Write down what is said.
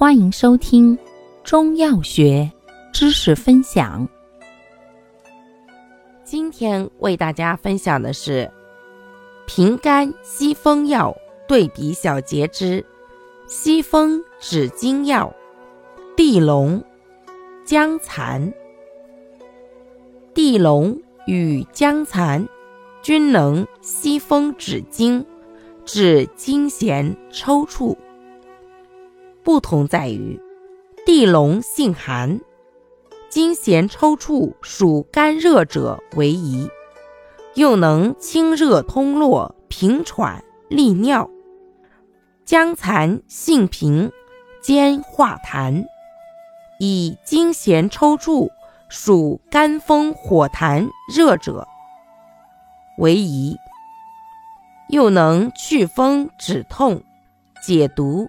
欢迎收听中药学知识分享。今天为大家分享的是平肝息风药对比小节之息风止惊药地龙、姜蚕。地龙与姜蚕均能息风止惊，治惊痫抽搐。不同在于，地龙性寒，惊痫抽搐属肝热者为宜，又能清热通络、平喘利尿；姜蚕性平，兼化痰，以惊痫抽搐属肝风火痰热者为宜，又能祛风止痛、解毒。